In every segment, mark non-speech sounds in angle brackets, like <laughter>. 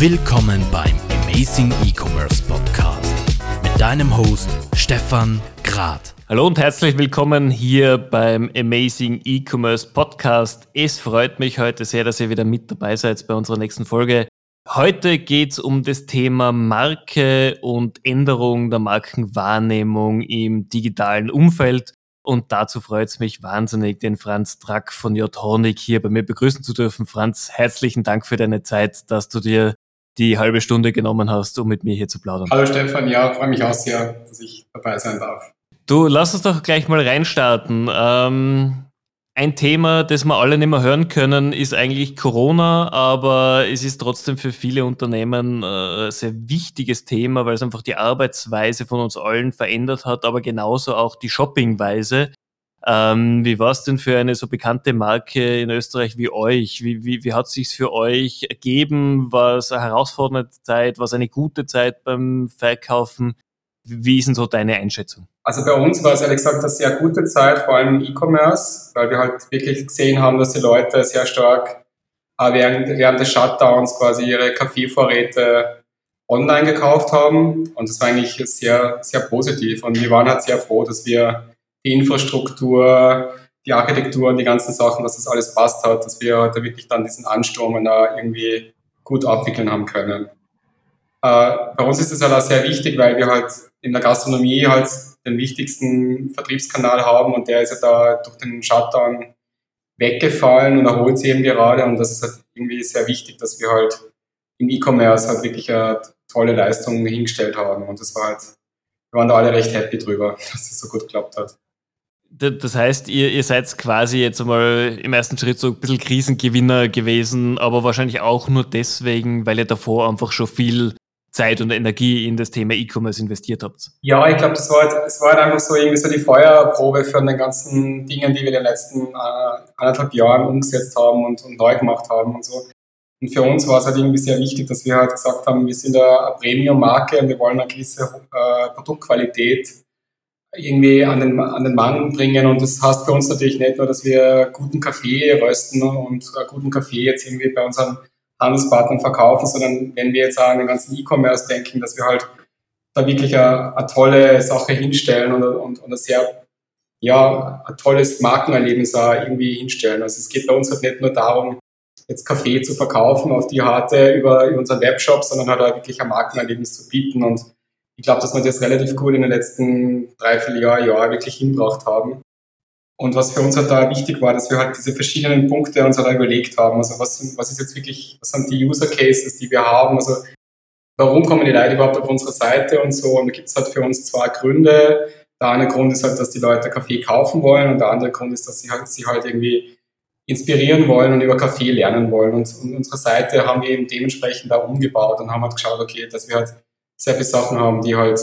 Willkommen beim Amazing E-Commerce Podcast mit deinem Host Stefan Grad. Hallo und herzlich willkommen hier beim Amazing E-Commerce Podcast. Es freut mich heute sehr, dass ihr wieder mit dabei seid bei unserer nächsten Folge. Heute geht es um das Thema Marke und Änderung der Markenwahrnehmung im digitalen Umfeld. Und dazu freut es mich wahnsinnig, den Franz Drack von J. Hornig hier bei mir begrüßen zu dürfen. Franz, herzlichen Dank für deine Zeit, dass du dir die halbe Stunde genommen hast, um mit mir hier zu plaudern. Hallo Stefan, ja, freue mich auch sehr, dass ich dabei sein darf. Du, lass uns doch gleich mal reinstarten. Ähm, ein Thema, das wir alle nicht mehr hören können, ist eigentlich Corona, aber es ist trotzdem für viele Unternehmen äh, ein sehr wichtiges Thema, weil es einfach die Arbeitsweise von uns allen verändert hat, aber genauso auch die Shoppingweise. Ähm, wie war es denn für eine so bekannte Marke in Österreich wie euch? Wie, wie, wie hat es sich für euch ergeben? War es eine herausfordernde Zeit? War es eine gute Zeit beim Verkaufen? Wie ist denn so deine Einschätzung? Also bei uns war es ehrlich gesagt eine sehr gute Zeit, vor allem im E-Commerce, weil wir halt wirklich gesehen haben, dass die Leute sehr stark äh, während, während des Shutdowns quasi ihre Kaffeevorräte online gekauft haben. Und das war eigentlich sehr, sehr positiv. Und wir waren halt sehr froh, dass wir die Infrastruktur, die Architektur und die ganzen Sachen, dass das alles passt hat, dass wir da wirklich dann diesen Ansturm da irgendwie gut abwickeln haben können. Äh, bei uns ist es halt auch sehr wichtig, weil wir halt in der Gastronomie halt den wichtigsten Vertriebskanal haben und der ist ja da durch den Shutdown weggefallen und erholt sich eben gerade und das ist halt irgendwie sehr wichtig, dass wir halt im E-Commerce halt wirklich eine tolle Leistung hingestellt haben und das war halt, wir waren da alle recht happy drüber, <laughs> dass es so gut geklappt hat. Das heißt, ihr, ihr seid quasi jetzt einmal im ersten Schritt so ein bisschen Krisengewinner gewesen, aber wahrscheinlich auch nur deswegen, weil ihr davor einfach schon viel Zeit und Energie in das Thema E-Commerce investiert habt? Ja, ich glaube, das war, das war halt einfach so irgendwie so die Feuerprobe für den ganzen Dingen, die wir in den letzten äh, anderthalb Jahren umgesetzt haben und, und, neu gemacht haben und so. Und für uns war es halt irgendwie sehr wichtig, dass wir halt gesagt haben, wir sind eine Premium-Marke und wir wollen eine gewisse äh, Produktqualität irgendwie an den, an den Mann bringen. Und das heißt für uns natürlich nicht nur, dass wir guten Kaffee rösten und äh, guten Kaffee jetzt irgendwie bei unseren Handelspartnern verkaufen, sondern wenn wir jetzt an den ganzen E-Commerce denken, dass wir halt da wirklich eine, eine tolle Sache hinstellen und, und, und ein sehr, ja, ein tolles Markenerlebnis auch irgendwie hinstellen. Also es geht bei uns halt nicht nur darum, jetzt Kaffee zu verkaufen auf die Harte über, über unseren Webshop, sondern halt auch wirklich ein Markenerlebnis zu bieten. Und ich glaube, dass wir das relativ gut in den letzten drei, vier Jahren, Jahr wirklich hinbracht haben. Und was für uns halt da wichtig war, dass wir halt diese verschiedenen Punkte uns halt überlegt haben. Also was, was ist jetzt wirklich, was sind die User Cases, die wir haben? Also warum kommen die Leute überhaupt auf unsere Seite und so? Und da gibt es halt für uns zwei Gründe. Der eine Grund ist halt, dass die Leute Kaffee kaufen wollen und der andere Grund ist, dass sie halt, sie halt irgendwie inspirieren wollen und über Kaffee lernen wollen. Und, und unsere Seite haben wir eben dementsprechend da umgebaut und haben halt geschaut, okay, dass wir halt sehr viele Sachen haben, die halt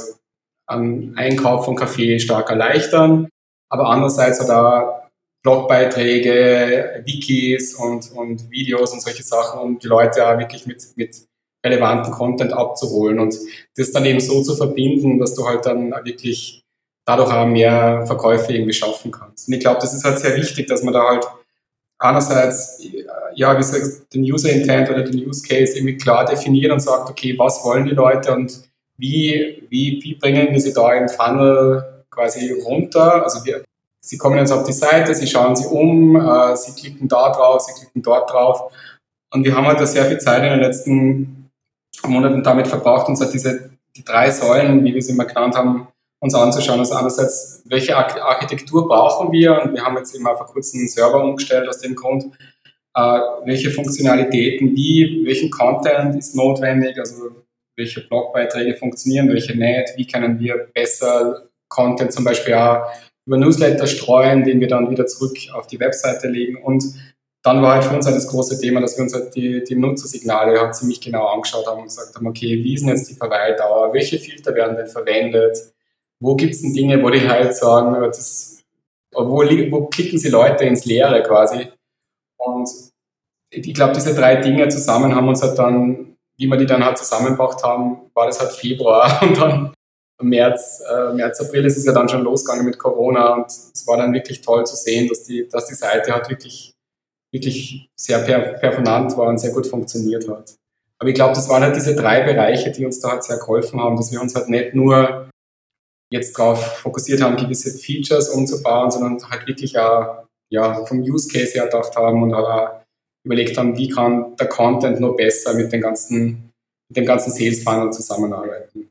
am Einkauf von Kaffee stark erleichtern aber andererseits hat er Blogbeiträge, Wikis und, und Videos und solche Sachen, um die Leute auch wirklich mit, mit relevanten Content abzuholen und das dann eben so zu verbinden, dass du halt dann wirklich dadurch auch mehr Verkäufe irgendwie schaffen kannst. Und ich glaube, das ist halt sehr wichtig, dass man da halt einerseits, ja, wie gesagt, den User Intent oder den Use Case irgendwie klar definiert und sagt, okay, was wollen die Leute und wie, wie, wie bringen wir sie da im Funnel quasi runter. Also wir, Sie kommen jetzt auf die Seite, Sie schauen sich um, äh, Sie klicken da drauf, Sie klicken dort drauf. Und wir haben halt da sehr viel Zeit in den letzten Monaten damit verbracht, uns halt diese die drei Säulen, wie wir sie immer genannt haben, uns anzuschauen. Also einerseits, welche Architektur brauchen wir? Und wir haben jetzt eben vor kurzem einen Server umgestellt aus dem Grund. Äh, welche Funktionalitäten, wie, welchen Content ist notwendig? Also welche Blogbeiträge funktionieren, welche nicht? Wie können wir besser Content zum Beispiel auch über Newsletter streuen, den wir dann wieder zurück auf die Webseite legen. Und dann war halt für uns halt das große Thema, dass wir uns halt die, die Nutzersignale halt ziemlich genau angeschaut haben und gesagt haben, okay, wie ist denn jetzt die Verweildauer? Welche Filter werden denn verwendet? Wo gibt es denn Dinge, wo die halt sagen, das, wo, wo klicken sie Leute ins Leere quasi? Und ich glaube, diese drei Dinge zusammen haben uns halt dann, wie wir die dann halt zusammengebracht haben, war das halt Februar <laughs> und dann März, äh, März, April ist es ja dann schon losgegangen mit Corona und es war dann wirklich toll zu sehen, dass die, dass die Seite halt wirklich, wirklich sehr per, performant war und sehr gut funktioniert hat. Aber ich glaube, das waren halt diese drei Bereiche, die uns da halt sehr geholfen haben, dass wir uns halt nicht nur jetzt darauf fokussiert haben, gewisse Features umzubauen, sondern halt wirklich auch ja, vom Use Case her gedacht haben und auch überlegt haben, wie kann der Content noch besser mit, den ganzen, mit dem ganzen Sales Funnel zusammenarbeiten.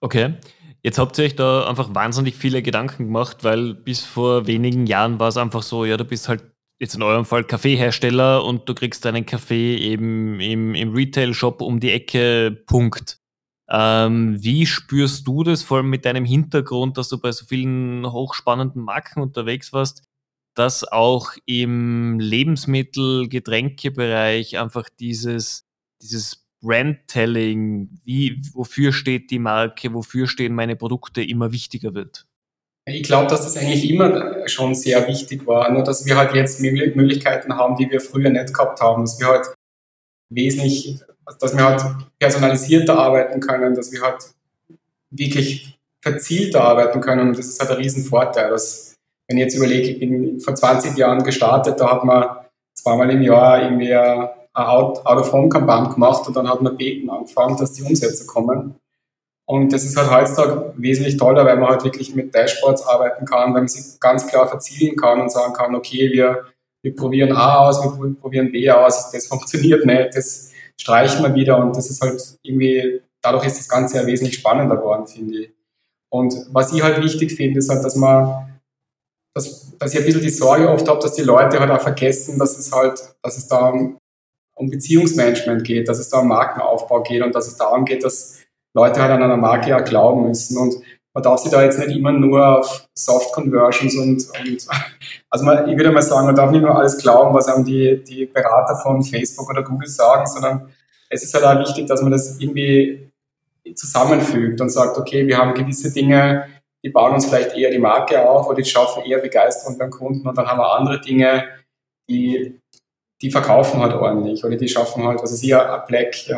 Okay. Jetzt habt ihr euch da einfach wahnsinnig viele Gedanken gemacht, weil bis vor wenigen Jahren war es einfach so, ja, du bist halt jetzt in eurem Fall Kaffeehersteller und du kriegst deinen Kaffee eben im, im Retail-Shop um die Ecke, Punkt. Ähm, wie spürst du das, vor allem mit deinem Hintergrund, dass du bei so vielen hochspannenden Marken unterwegs warst, dass auch im Lebensmittel-, Getränkebereich einfach dieses, dieses Brandtelling, wie, wofür steht die Marke, wofür stehen meine Produkte, immer wichtiger wird? Ich glaube, dass das eigentlich immer schon sehr wichtig war, nur dass wir halt jetzt Möglichkeiten haben, die wir früher nicht gehabt haben, dass wir halt wesentlich, dass wir halt personalisierter arbeiten können, dass wir halt wirklich verzielter arbeiten können. Und das ist halt ein Riesenvorteil, dass wenn ich jetzt überlege, ich bin vor 20 Jahren gestartet, da hat man zweimal im Jahr irgendwie eine Out-of-Home-Kampagne gemacht und dann hat man beten angefangen, dass die Umsätze kommen. Und das ist halt heutzutage wesentlich toller, weil man halt wirklich mit Dashboards arbeiten kann, weil man sich ganz klar verzielen kann und sagen kann, okay, wir, wir probieren A aus, wir probieren B aus, das funktioniert nicht, das streichen wir wieder und das ist halt irgendwie, dadurch ist das Ganze ja wesentlich spannender geworden, finde ich. Und was ich halt wichtig finde, ist halt, dass man dass, dass ich ein bisschen die Sorge oft habe, dass die Leute halt auch vergessen, dass es halt, dass es da um, um Beziehungsmanagement geht, dass es da um Markenaufbau geht und dass es darum geht, dass Leute halt an einer Marke ja glauben müssen. Und man darf sich da jetzt nicht immer nur auf Soft Conversions und, und <laughs> also man, ich würde mal sagen, man darf nicht nur alles glauben, was einem die, die Berater von Facebook oder Google sagen, sondern es ist halt auch wichtig, dass man das irgendwie zusammenfügt und sagt, okay, wir haben gewisse Dinge, die bauen uns vielleicht eher die Marke auf oder die schaffen eher Begeisterung beim Kunden und dann haben wir andere Dinge, die, die verkaufen halt ordentlich oder die schaffen halt, ist hier, ein Black äh,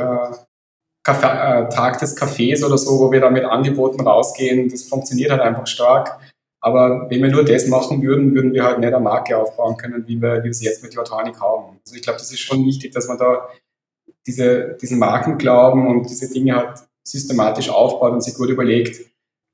äh, Tag des Cafés oder so, wo wir dann mit Angeboten rausgehen, das funktioniert halt einfach stark. Aber wenn wir nur das machen würden, würden wir halt nicht eine Marke aufbauen können, wie wir, wie wir sie jetzt mit Jortanik haben. Also ich glaube, das ist schon wichtig, dass man da diese, diesen Markenglauben und diese Dinge halt systematisch aufbaut und sich gut überlegt,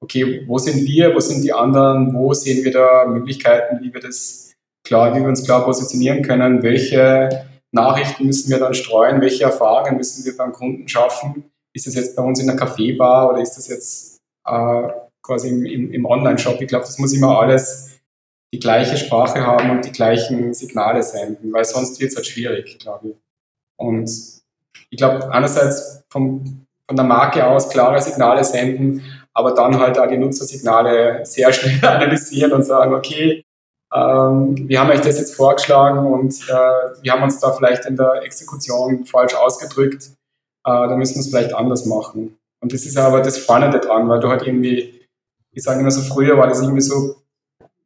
okay, wo sind wir, wo sind die anderen, wo sehen wir da Möglichkeiten, wie wir das klar, wie wir uns klar positionieren können, welche Nachrichten müssen wir dann streuen, welche Erfahrungen müssen wir beim Kunden schaffen. Ist das jetzt bei uns in der Kaffeebar oder ist das jetzt äh, quasi im, im, im Online-Shop? Ich glaube, das muss immer alles die gleiche Sprache haben und die gleichen Signale senden, weil sonst wird es halt schwierig, glaube ich. Und ich glaube, einerseits vom, von der Marke aus klare Signale senden, aber dann halt auch die Nutzersignale sehr schnell <laughs> analysieren und sagen, okay, ähm, wir haben euch das jetzt vorgeschlagen und äh, wir haben uns da vielleicht in der Exekution falsch ausgedrückt, äh, da müssen wir es vielleicht anders machen. Und das ist aber das Spannende dran, weil du halt irgendwie, ich sage immer so, früher war das irgendwie so,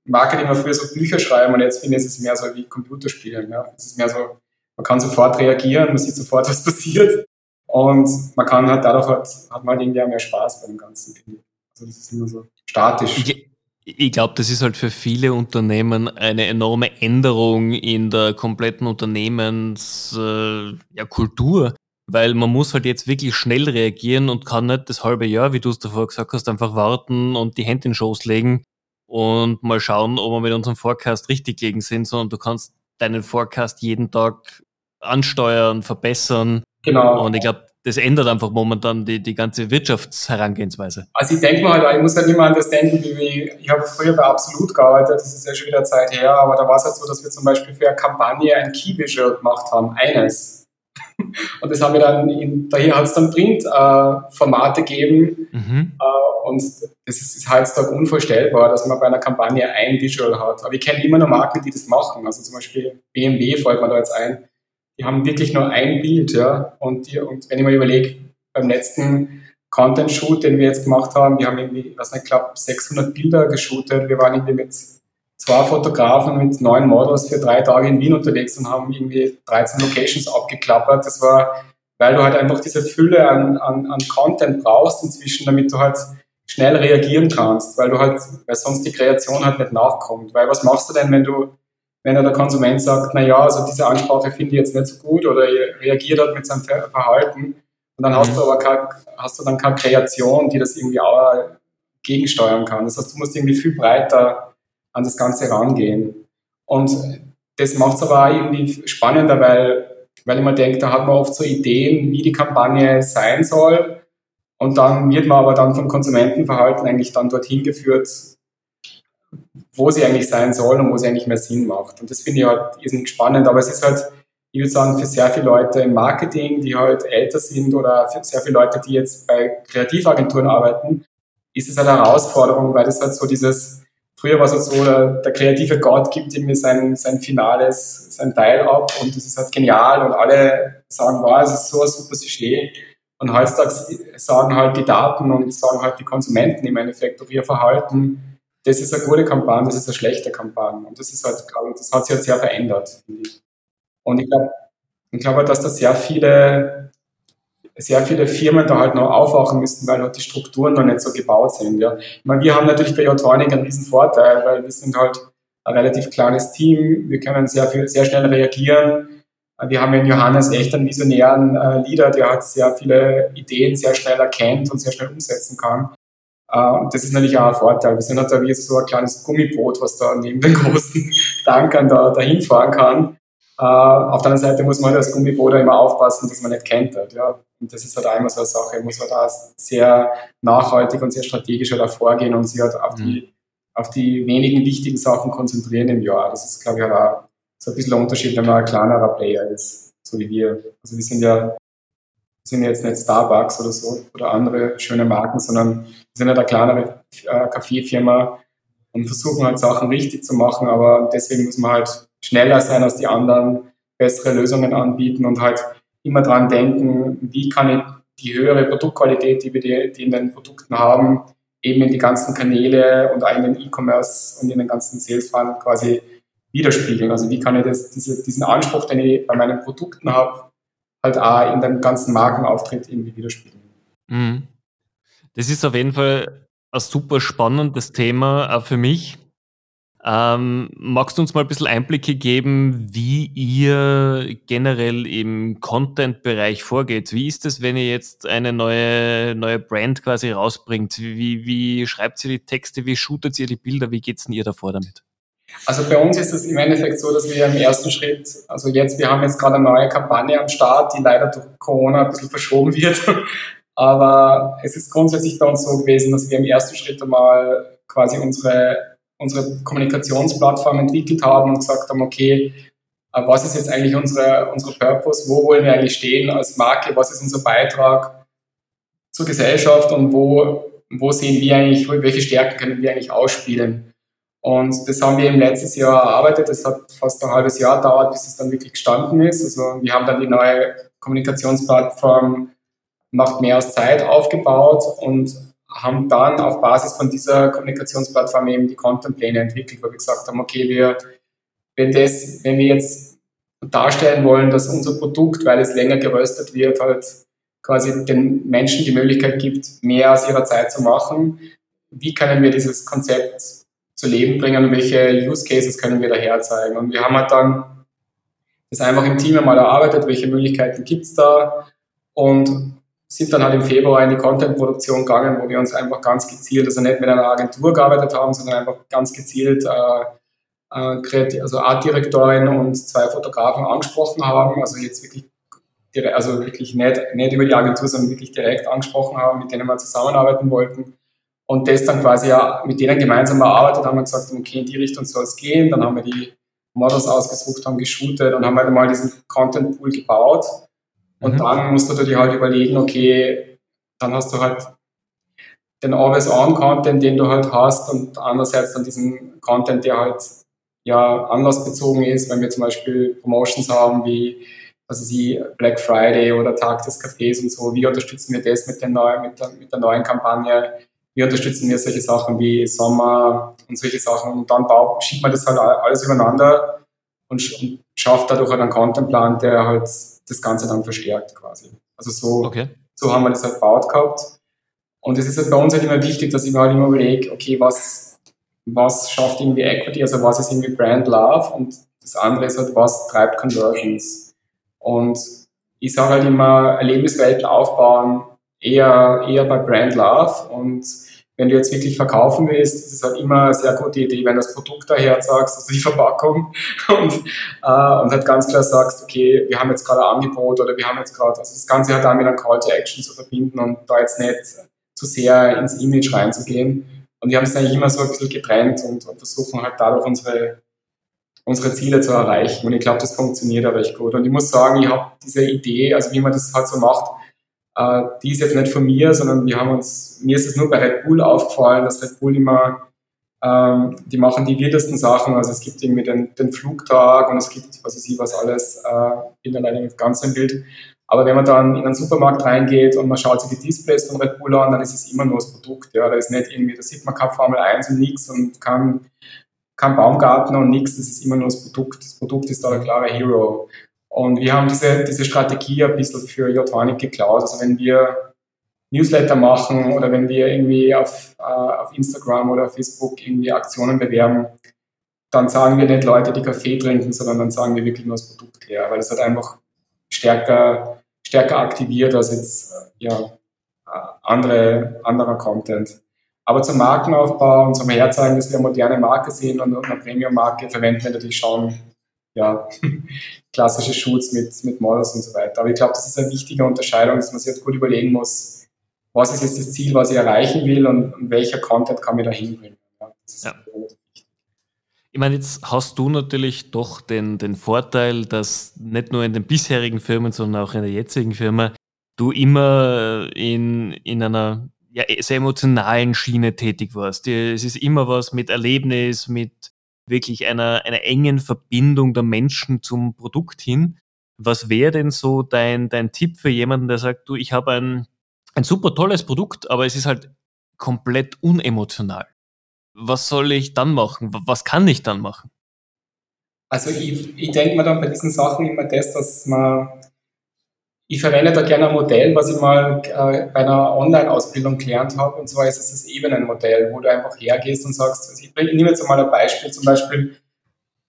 Marketing war früher so Bücher schreiben und jetzt finde ich, es ist mehr so wie Computerspielen. Ja? Es ist mehr so, man kann sofort reagieren, man sieht sofort, was <laughs> passiert. Und man kann halt dadurch halt, hat man halt irgendwie auch mehr Spaß beim ganzen Ding. Also das ist immer so statisch. Ich, ich glaube, das ist halt für viele Unternehmen eine enorme Änderung in der kompletten Unternehmenskultur, äh, ja, weil man muss halt jetzt wirklich schnell reagieren und kann nicht das halbe Jahr, wie du es davor gesagt hast, einfach warten und die Hände in den Schoß legen und mal schauen, ob wir mit unserem Forecast richtig liegen sind, sondern du kannst deinen Forecast jeden Tag ansteuern, verbessern Genau. Und ich glaube, das ändert einfach momentan die, die ganze Wirtschaftsherangehensweise. Also ich denke mal, halt, ich muss halt immer an das denken, wie ich habe früher bei Absolut gearbeitet, das ist ja schon wieder Zeit her, aber da war es halt so, dass wir zum Beispiel für eine Kampagne ein Key-Visual gemacht haben, eines. <laughs> Und das haben wir dann, in, daher hat es dann Print-Formate äh, gegeben mhm. äh, und das ist, ist heutzutage unvorstellbar, dass man bei einer Kampagne ein Visual hat. Aber ich kenne immer noch Marken, die das machen, also zum Beispiel BMW fällt mir da jetzt ein, die haben wirklich nur ein Bild, ja. Und, die, und wenn ich mir überlege, beim letzten Content-Shoot, den wir jetzt gemacht haben, wir haben irgendwie, was nicht, glaube 600 Bilder geshootet. Wir waren irgendwie mit zwei Fotografen mit neun Models für drei Tage in Wien unterwegs und haben irgendwie 13 Locations abgeklappert. Das war, weil du halt einfach diese Fülle an, an, an Content brauchst inzwischen, damit du halt schnell reagieren kannst, weil du halt, weil sonst die Kreation halt nicht nachkommt. Weil was machst du denn, wenn du wenn der Konsument sagt, na ja, also diese Ansprache finde ich jetzt nicht so gut oder reagiert hat mit seinem Verhalten, und dann hast mhm. du aber keine, hast du dann keine Kreation, die das irgendwie auch gegensteuern kann. Das heißt, du musst irgendwie viel breiter an das Ganze rangehen. Und das macht es aber auch irgendwie spannender, weil, weil ich mir denke, da hat man oft so Ideen, wie die Kampagne sein soll. Und dann wird man aber dann vom Konsumentenverhalten eigentlich dann dorthin geführt, wo sie eigentlich sein soll und wo sie eigentlich mehr Sinn macht. Und das finde ich halt irrsinnig spannend. Aber es ist halt, ich würde sagen, für sehr viele Leute im Marketing, die halt älter sind oder für sehr viele Leute, die jetzt bei Kreativagenturen arbeiten, ist es halt eine Herausforderung, weil das halt so dieses, früher war es halt so, der, der kreative Gott gibt irgendwie sein, sein finales, sein Teil ab und das ist halt genial und alle sagen, wow, es ist so ein super Sujet. Und heutzutage sagen halt die Daten und sagen halt die Konsumenten im Endeffekt durch ihr Verhalten, das ist eine gute Kampagne, das ist eine schlechte Kampagne. Und das ist halt, glaube ich, das hat sich halt sehr verändert, Und ich glaube, ich glaube, dass da sehr viele, sehr viele Firmen da halt noch aufwachen müssten, weil halt die Strukturen noch nicht so gebaut sind. Ja. Ich meine, wir haben natürlich bei Jotronic einen riesen Vorteil, weil wir sind halt ein relativ kleines Team. Wir können sehr viel, sehr schnell reagieren. Wir haben in Johannes echt einen visionären äh, Leader, der halt sehr viele Ideen sehr schnell erkennt und sehr schnell umsetzen kann. Uh, das ist natürlich auch ein Vorteil. Wir sind halt da wie so ein kleines Gummiboot, was da neben den großen <laughs> Tankern da, dahin fahren kann. Uh, auf der anderen Seite muss man halt als Gummiboot immer aufpassen, dass man nicht kentert. Ja. Und das ist halt immer so eine Sache. Man muss halt auch sehr nachhaltig und sehr strategisch halt vorgehen und sich halt auf die, mhm. auf die wenigen wichtigen Sachen konzentrieren im Jahr. Das ist, glaube ich, halt auch so ein bisschen ein Unterschied, wenn man ein kleinerer Player ist, so wie wir. Also wir sind ja sind jetzt nicht Starbucks oder so oder andere schöne Marken, sondern sind halt eine kleinere äh, Kaffeefirma und versuchen halt Sachen richtig zu machen, aber deswegen muss man halt schneller sein als die anderen, bessere Lösungen anbieten und halt immer dran denken, wie kann ich die höhere Produktqualität, die wir die, die in den Produkten haben, eben in die ganzen Kanäle und in den E-Commerce und in den ganzen Sales-Funnel quasi widerspiegeln. Also wie kann ich das, diese, diesen Anspruch, den ich bei meinen Produkten habe, halt auch in deinem ganzen Markenauftritt irgendwie widerspiegeln. Mhm. Das ist auf jeden Fall ein super spannendes Thema auch für mich. Ähm, magst du uns mal ein bisschen Einblicke geben, wie ihr generell im Content-Bereich vorgeht? Wie ist es, wenn ihr jetzt eine neue, neue Brand quasi rausbringt? Wie, wie schreibt ihr die Texte? Wie shootet ihr die Bilder? Wie geht es denn ihr davor damit? Also bei uns ist es im Endeffekt so, dass wir im ersten Schritt, also jetzt, wir haben jetzt gerade eine neue Kampagne am Start, die leider durch Corona ein bisschen verschoben wird. <laughs> Aber es ist grundsätzlich bei uns so gewesen, dass wir im ersten Schritt einmal quasi unsere, unsere Kommunikationsplattform entwickelt haben und gesagt haben, okay, äh, was ist jetzt eigentlich unsere, unsere Purpose? Wo wollen wir eigentlich stehen als Marke? Was ist unser Beitrag zur Gesellschaft und wo, wo sehen wir eigentlich, welche Stärken können wir eigentlich ausspielen? Und das haben wir im letzten Jahr erarbeitet. Das hat fast ein halbes Jahr gedauert, bis es dann wirklich gestanden ist. Also wir haben dann die neue Kommunikationsplattform Macht mehr aus Zeit aufgebaut und haben dann auf Basis von dieser Kommunikationsplattform eben die Contentpläne entwickelt, wo wir gesagt haben, okay, wir, wenn, das, wenn wir jetzt darstellen wollen, dass unser Produkt, weil es länger geröstet wird, halt quasi den Menschen die Möglichkeit gibt, mehr aus ihrer Zeit zu machen, wie können wir dieses Konzept Leben bringen und welche Use Cases können wir daher zeigen. Und wir haben halt dann das einfach im Team einmal erarbeitet, welche Möglichkeiten gibt es da und sind dann halt im Februar in die Content-Produktion gegangen, wo wir uns einfach ganz gezielt, also nicht mit einer Agentur gearbeitet haben, sondern einfach ganz gezielt äh, äh, also Artdirektorin und zwei Fotografen angesprochen haben, also jetzt wirklich also wirklich nicht, nicht über die Agentur, sondern wirklich direkt angesprochen haben, mit denen wir zusammenarbeiten wollten und das dann quasi ja mit denen gemeinsam erarbeitet, haben wir gesagt, okay, in die Richtung soll es gehen. Dann haben wir die Models ausgesucht, haben geshootet und haben halt mal diesen Content Pool gebaut. Und mhm. dann musst du dir halt überlegen, okay, dann hast du halt den Always-On-Content, den du halt hast und andererseits dann diesen Content, der halt ja anlassbezogen ist, wenn wir zum Beispiel Promotions haben wie also sie Black Friday oder Tag des Cafés und so, wie unterstützen wir das mit, den neuen, mit, der, mit der neuen Kampagne? Wir unterstützen wir solche Sachen wie Sommer und solche Sachen und dann baut, schiebt man das halt alles übereinander und, und schafft dadurch halt einen Contentplan, der halt das Ganze dann verstärkt quasi. Also so, okay. so haben wir das halt gebaut gehabt. Und es ist halt bei uns halt immer wichtig, dass ich mir halt immer überlege, okay, was, was schafft irgendwie Equity, also was ist irgendwie Brand Love und das andere ist halt, was treibt Conversions. Und ich sage halt immer, Erlebniswelten aufbauen, eher, eher bei Brand Love und wenn du jetzt wirklich verkaufen willst, ist es halt immer eine sehr gute Idee, wenn du das Produkt daher sagst, also die Verpackung <laughs> und, äh, und halt ganz klar sagst, okay, wir haben jetzt gerade ein Angebot oder wir haben jetzt gerade, also das Ganze halt dann mit einem Call to Action zu verbinden und da jetzt nicht zu sehr ins Image reinzugehen. Und wir haben es eigentlich immer so ein bisschen getrennt und, und versuchen halt dadurch unsere, unsere Ziele zu erreichen. Und ich glaube, das funktioniert auch recht gut. Und ich muss sagen, ich habe diese Idee, also wie man das halt so macht, äh, die ist jetzt nicht von mir, sondern wir haben uns, mir ist es nur bei Red Bull aufgefallen, dass Red Bull immer, ähm, die machen die wildesten Sachen. Also es gibt irgendwie den, den Flugtag und es gibt, was weiß ich, was alles, äh, bin da leider nicht ganz im Bild. Aber wenn man dann in einen Supermarkt reingeht und man schaut sich die Displays von Red Bull an, dann ist es immer nur das Produkt. Ja, da ist nicht irgendwie, da sieht man keine Formel 1 und nichts und kein, kein Baumgartner und nichts. Das ist immer nur das Produkt. Das Produkt ist da der klare Hero. Und wir haben diese, diese Strategie ein bisschen für Jotonic geklaut. Also wenn wir Newsletter machen oder wenn wir irgendwie auf, äh, auf Instagram oder Facebook irgendwie Aktionen bewerben, dann sagen wir nicht Leute, die Kaffee trinken, sondern dann sagen wir wirklich nur das Produkt her, weil es halt einfach stärker, stärker aktiviert als jetzt ja, äh, andere, anderer Content. Aber zum Markenaufbau und zum Herzeigen, dass wir eine moderne Marke sind und eine Premium-Marke, verwenden wir natürlich schon ja, <laughs> klassische Shoots mit, mit Models und so weiter. Aber ich glaube, das ist eine wichtige Unterscheidung, dass man sich jetzt gut überlegen muss, was ist jetzt das Ziel, was ich erreichen will und, und welcher Content kann mir da hinbringen. Ja, ja. Ich meine, jetzt hast du natürlich doch den, den Vorteil, dass nicht nur in den bisherigen Firmen, sondern auch in der jetzigen Firma du immer in, in einer ja, sehr emotionalen Schiene tätig warst. Es ist immer was mit Erlebnis, mit wirklich einer, einer engen Verbindung der Menschen zum Produkt hin. Was wäre denn so dein, dein Tipp für jemanden, der sagt, du, ich habe ein, ein super tolles Produkt, aber es ist halt komplett unemotional. Was soll ich dann machen? Was kann ich dann machen? Also ich, ich denke mir dann bei diesen Sachen immer das, dass man ich verwende da gerne ein Modell, was ich mal äh, bei einer Online-Ausbildung gelernt habe. Und zwar ist es das Ebenenmodell, wo du einfach hergehst und sagst, also ich, ich nehme jetzt mal ein Beispiel, zum Beispiel,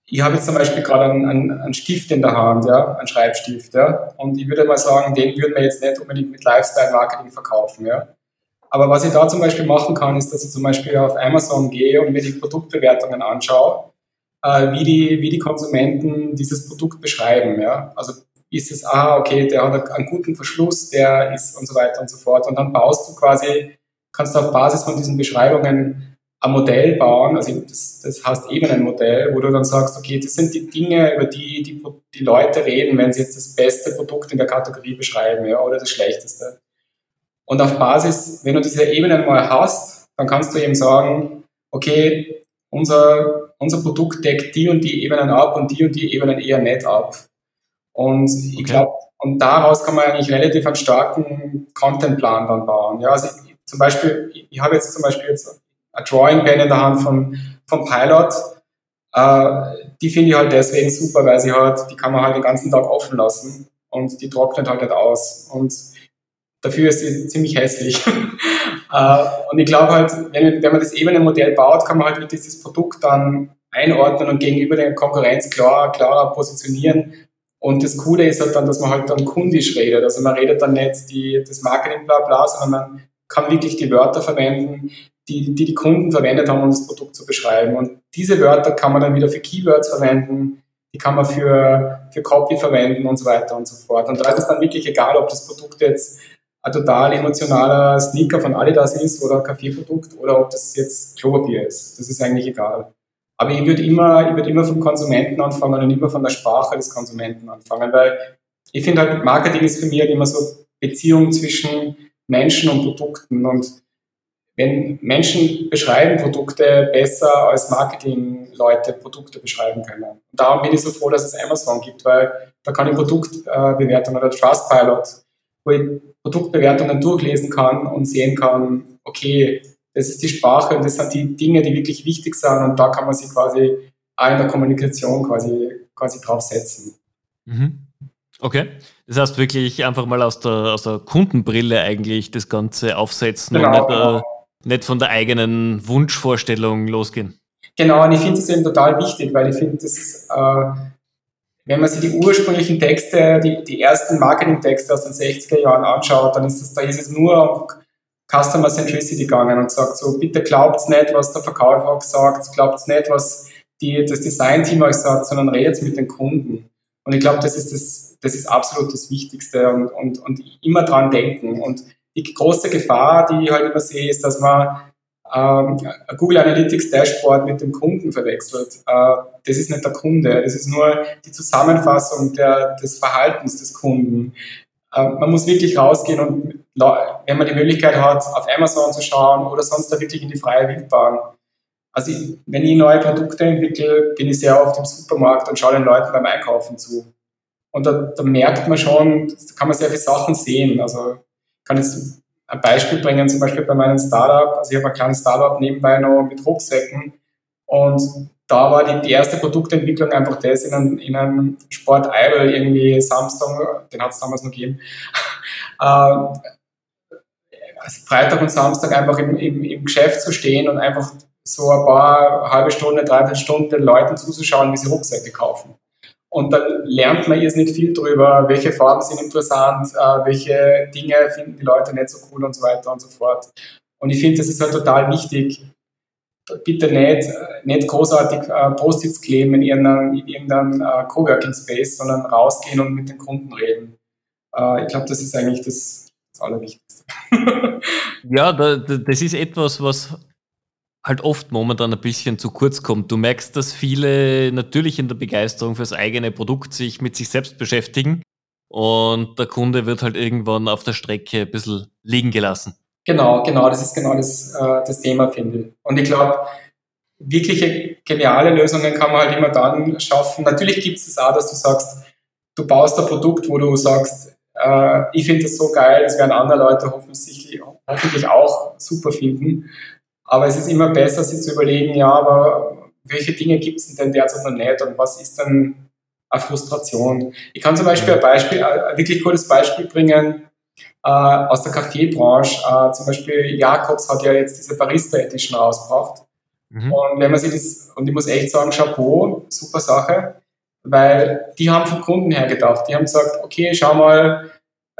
ich habe jetzt zum Beispiel gerade einen, einen, einen, Stift in der Hand, ja, einen Schreibstift, ja, und ich würde mal sagen, den würden wir jetzt nicht unbedingt mit Lifestyle-Marketing verkaufen, ja. Aber was ich da zum Beispiel machen kann, ist, dass ich zum Beispiel auf Amazon gehe und mir die Produktbewertungen anschaue, äh, wie, die, wie die Konsumenten dieses Produkt beschreiben, ja. Also ist es, ah, okay, der hat einen guten Verschluss, der ist und so weiter und so fort. Und dann baust du quasi, kannst du auf Basis von diesen Beschreibungen ein Modell bauen, also das, das heißt Ebenenmodell, wo du dann sagst, okay, das sind die Dinge, über die, die die Leute reden, wenn sie jetzt das beste Produkt in der Kategorie beschreiben, ja, oder das schlechteste. Und auf Basis, wenn du diese Ebenen mal hast, dann kannst du eben sagen, okay, unser, unser Produkt deckt die und die Ebenen ab und die und die Ebenen eher nicht ab. Und ich glaube, und daraus kann man eigentlich relativ einen starken Contentplan dann bauen. Ja, also ich, zum Beispiel, ich habe jetzt zum Beispiel jetzt ein Drawing Pen in der Hand von, von Pilot. Äh, die finde ich halt deswegen super, weil sie halt, die kann man halt den ganzen Tag offen lassen und die trocknet halt nicht aus. Und dafür ist sie ziemlich hässlich. <laughs> äh, und ich glaube halt, wenn, wenn man das Ebenenmodell baut, kann man halt wirklich dieses Produkt dann einordnen und gegenüber der Konkurrenz klar, klarer positionieren und das Coole ist halt dann, dass man halt dann kundisch redet. Also man redet dann nicht die, das Marketing bla bla, sondern man kann wirklich die Wörter verwenden, die, die die Kunden verwendet haben, um das Produkt zu beschreiben. Und diese Wörter kann man dann wieder für Keywords verwenden, die kann man für, für Copy verwenden und so weiter und so fort. Und da ist es dann wirklich egal, ob das Produkt jetzt ein total emotionaler Sneaker von Adidas ist oder ein Kaffeeprodukt oder ob das jetzt Klopapier ist. Das ist eigentlich egal. Aber ich würde immer, ich würde immer vom Konsumenten anfangen und immer von der Sprache des Konsumenten anfangen, weil ich finde halt, Marketing ist für mich halt immer so Beziehung zwischen Menschen und Produkten und wenn Menschen beschreiben Produkte besser als Marketingleute Produkte beschreiben können. Und darum bin ich so froh, dass es Amazon gibt, weil da kann ich Produktbewertungen oder Trustpilot, wo ich Produktbewertungen durchlesen kann und sehen kann, okay, das ist die Sprache und das sind die Dinge, die wirklich wichtig sind und da kann man sich quasi auch in der Kommunikation quasi, quasi drauf setzen. Mhm. Okay. Das heißt wirklich einfach mal aus der, aus der Kundenbrille eigentlich das Ganze aufsetzen genau, und nicht, äh, nicht von der eigenen Wunschvorstellung losgehen. Genau, und ich finde das eben total wichtig, weil ich finde, das ist, äh, wenn man sich die ursprünglichen Texte, die, die ersten Marketing-Texte aus den 60er Jahren anschaut, dann ist das, da ist es nur Customer Centricity gegangen und sagt so, bitte glaubt's nicht, was der Verkäufer sagt, glaubt's nicht, was die, das Design-Team euch sagt, sondern redet mit den Kunden. Und ich glaube, das ist das, das ist absolut das Wichtigste und, und, und immer dran denken. Und die große Gefahr, die ich halt immer sehe, ist, dass man ähm, Google Analytics Dashboard mit dem Kunden verwechselt. Äh, das ist nicht der Kunde, das ist nur die Zusammenfassung der, des Verhaltens des Kunden. Äh, man muss wirklich rausgehen und wenn man die Möglichkeit hat, auf Amazon zu schauen oder sonst da wirklich in die freie Wildbahn. Also ich, wenn ich neue Produkte entwickle, bin ich sehr oft im Supermarkt und schaue den Leuten beim Einkaufen zu. Und da, da merkt man schon, da kann man sehr viele Sachen sehen. Also ich kann jetzt ein Beispiel bringen, zum Beispiel bei meinem Startup. Also ich habe ein kleines Startup nebenbei noch mit Rucksäcken und da war die, die erste Produktentwicklung einfach das in einem, in einem Sport Idol irgendwie Samstag, den hat es damals noch gegeben, <laughs> äh, also Freitag und Samstag einfach im, im, im Geschäft zu stehen und einfach so ein paar halbe Stunde, dreiviertel Stunde den Leuten zuzuschauen, wie sie Rucksäcke kaufen. Und dann lernt man jetzt nicht viel drüber, welche Farben sind interessant, äh, welche Dinge finden die Leute nicht so cool und so weiter und so fort. Und ich finde, das ist halt total wichtig. Bitte nicht, nicht großartig äh, Post-its kleben in irgendeinem, in irgendeinem äh, Coworking Space, sondern rausgehen und mit den Kunden reden. Äh, ich glaube, das ist eigentlich das, das Allerwichtigste. <laughs> ja, da, das ist etwas, was halt oft momentan ein bisschen zu kurz kommt. Du merkst, dass viele natürlich in der Begeisterung fürs eigene Produkt sich mit sich selbst beschäftigen und der Kunde wird halt irgendwann auf der Strecke ein bisschen liegen gelassen. Genau, genau, das ist genau das, äh, das Thema, finde ich. Und ich glaube, wirkliche geniale Lösungen kann man halt immer dann schaffen. Natürlich gibt es es auch, dass du sagst, du baust ein Produkt, wo du sagst, äh, ich finde das so geil, das werden andere Leute hoffentlich, hoffentlich auch super finden. Aber es ist immer besser, sich zu überlegen, ja, aber welche Dinge gibt es denn derzeit noch nicht und was ist denn eine Frustration? Ich kann zum Beispiel ein Beispiel, ein wirklich cooles Beispiel bringen äh, aus der Kaffeebranche. Äh, zum Beispiel Jakobs hat ja jetzt diese Barista Edition rausgebracht. Mhm. Und wenn man sich das, und ich muss echt sagen, Chapeau, super Sache, weil die haben vom Kunden her gedacht. Die haben gesagt, okay, schau mal,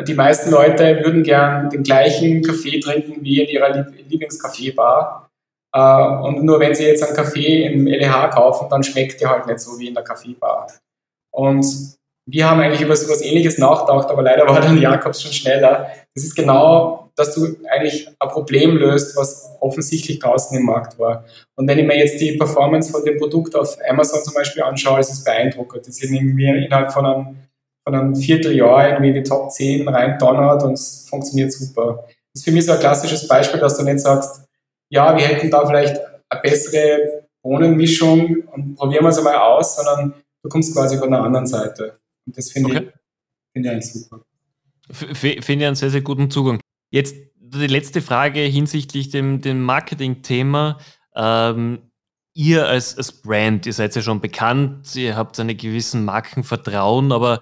die meisten Leute würden gern den gleichen Kaffee trinken wie in ihrer Lieblingskaffeebar. Äh, und nur wenn sie jetzt einen Kaffee im LEH kaufen, dann schmeckt der halt nicht so wie in der Kaffeebar. Und wir haben eigentlich über so etwas Ähnliches nachgedacht, aber leider war dann Jakobs schon schneller. Das ist genau, dass du eigentlich ein Problem löst, was offensichtlich draußen im Markt war. Und wenn ich mir jetzt die Performance von dem Produkt auf Amazon zum Beispiel anschaue, ist es beeindruckend. Die sind irgendwie innerhalb von einem von einem Vierteljahr irgendwie in die Top 10 rein donnert und es funktioniert super. Das ist für mich so ein klassisches Beispiel, dass du nicht sagst, ja, wir hätten da vielleicht eine bessere Bohnenmischung und probieren wir es einmal aus, sondern du kommst quasi von der anderen Seite. Und das finde okay. ich, find ich super. Finde ich einen sehr, sehr guten Zugang. Jetzt die letzte Frage hinsichtlich dem, dem Marketing-Thema. Ähm, ihr als, als Brand, ihr seid ja schon bekannt, ihr habt einen gewissen Markenvertrauen, aber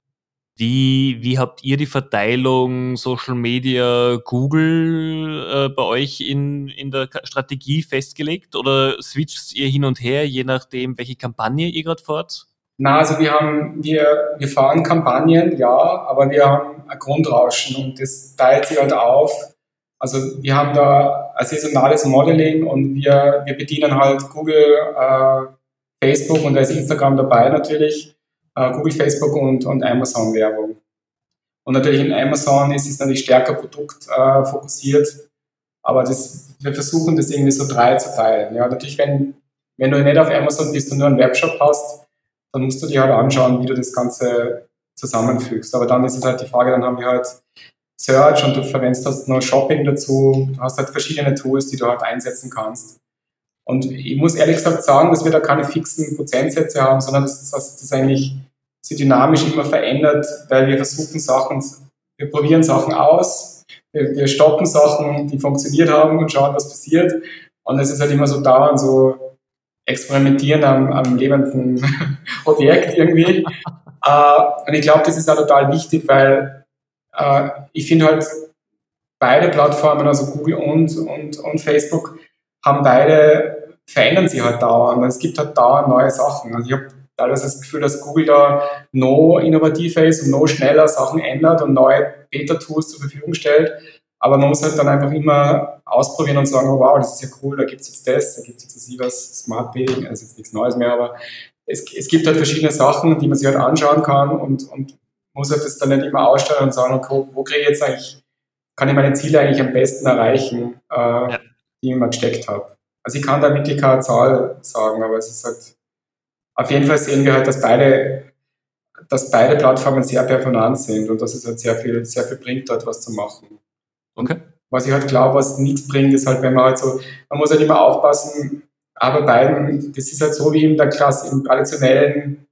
wie, wie habt ihr die Verteilung Social Media, Google äh, bei euch in, in der Strategie festgelegt oder switcht ihr hin und her, je nachdem, welche Kampagne ihr gerade fahrt? Na, also wir haben, wir, wir fahren Kampagnen, ja, aber wir haben ein Grundrauschen und das teilt sich halt auf. Also wir haben da ein saisonales Modeling und wir, wir bedienen halt Google, äh, Facebook und da ist Instagram dabei natürlich äh, Google, Facebook und, und Amazon-Werbung. Und natürlich in Amazon ist es natürlich stärker produktfokussiert, äh, aber das, wir versuchen das irgendwie so drei zu teilen. Ja, natürlich, wenn, wenn du nicht auf Amazon bist und nur einen Webshop hast, dann musst du dir halt anschauen, wie du das Ganze zusammenfügst. Aber dann ist es halt die Frage, dann haben wir halt Search und du verwendest hast noch Shopping dazu, du hast halt verschiedene Tools, die du halt einsetzen kannst. Und ich muss ehrlich gesagt sagen, dass wir da keine fixen Prozentsätze haben, sondern dass, dass das eigentlich sich dynamisch immer verändert, weil wir versuchen Sachen, wir probieren Sachen aus, wir, wir stoppen Sachen, die funktioniert haben und schauen, was passiert. Und es ist halt immer so dauernd so experimentieren am, am lebenden <laughs> Objekt irgendwie. uh, und ich glaube, das ist auch total wichtig, weil uh, ich finde halt, beide Plattformen, also Google und, und, und Facebook, haben beide verändern sie halt dauernd. Es gibt halt dauernd neue Sachen. Also ich habe teilweise das Gefühl, dass Google da noch innovativer ist und noch schneller Sachen ändert und neue Beta-Tools zur Verfügung stellt. Aber man muss halt dann einfach immer ausprobieren und sagen, oh wow, das ist ja cool, da gibt es jetzt das, da gibt es jetzt das IVAS Smart Bidding, das ist jetzt nichts Neues mehr, aber es, es gibt halt verschiedene Sachen, die man sich halt anschauen kann und, und muss halt das dann nicht immer ausstellen und sagen, okay, wo kriege ich jetzt eigentlich, kann ich meine Ziele eigentlich am besten erreichen, äh, ja. die ich mir gesteckt habe. Also ich kann da wirklich keine Zahl sagen, aber es ist halt, auf jeden Fall sehen wir halt, dass beide, dass beide Plattformen sehr performant sind und dass es halt sehr viel, sehr viel bringt, dort was zu machen. Okay. Was ich halt glaube, was nichts bringt, ist halt, wenn man halt so, man muss halt immer aufpassen, aber beiden, das ist halt so wie in der Klasse, im traditionellen,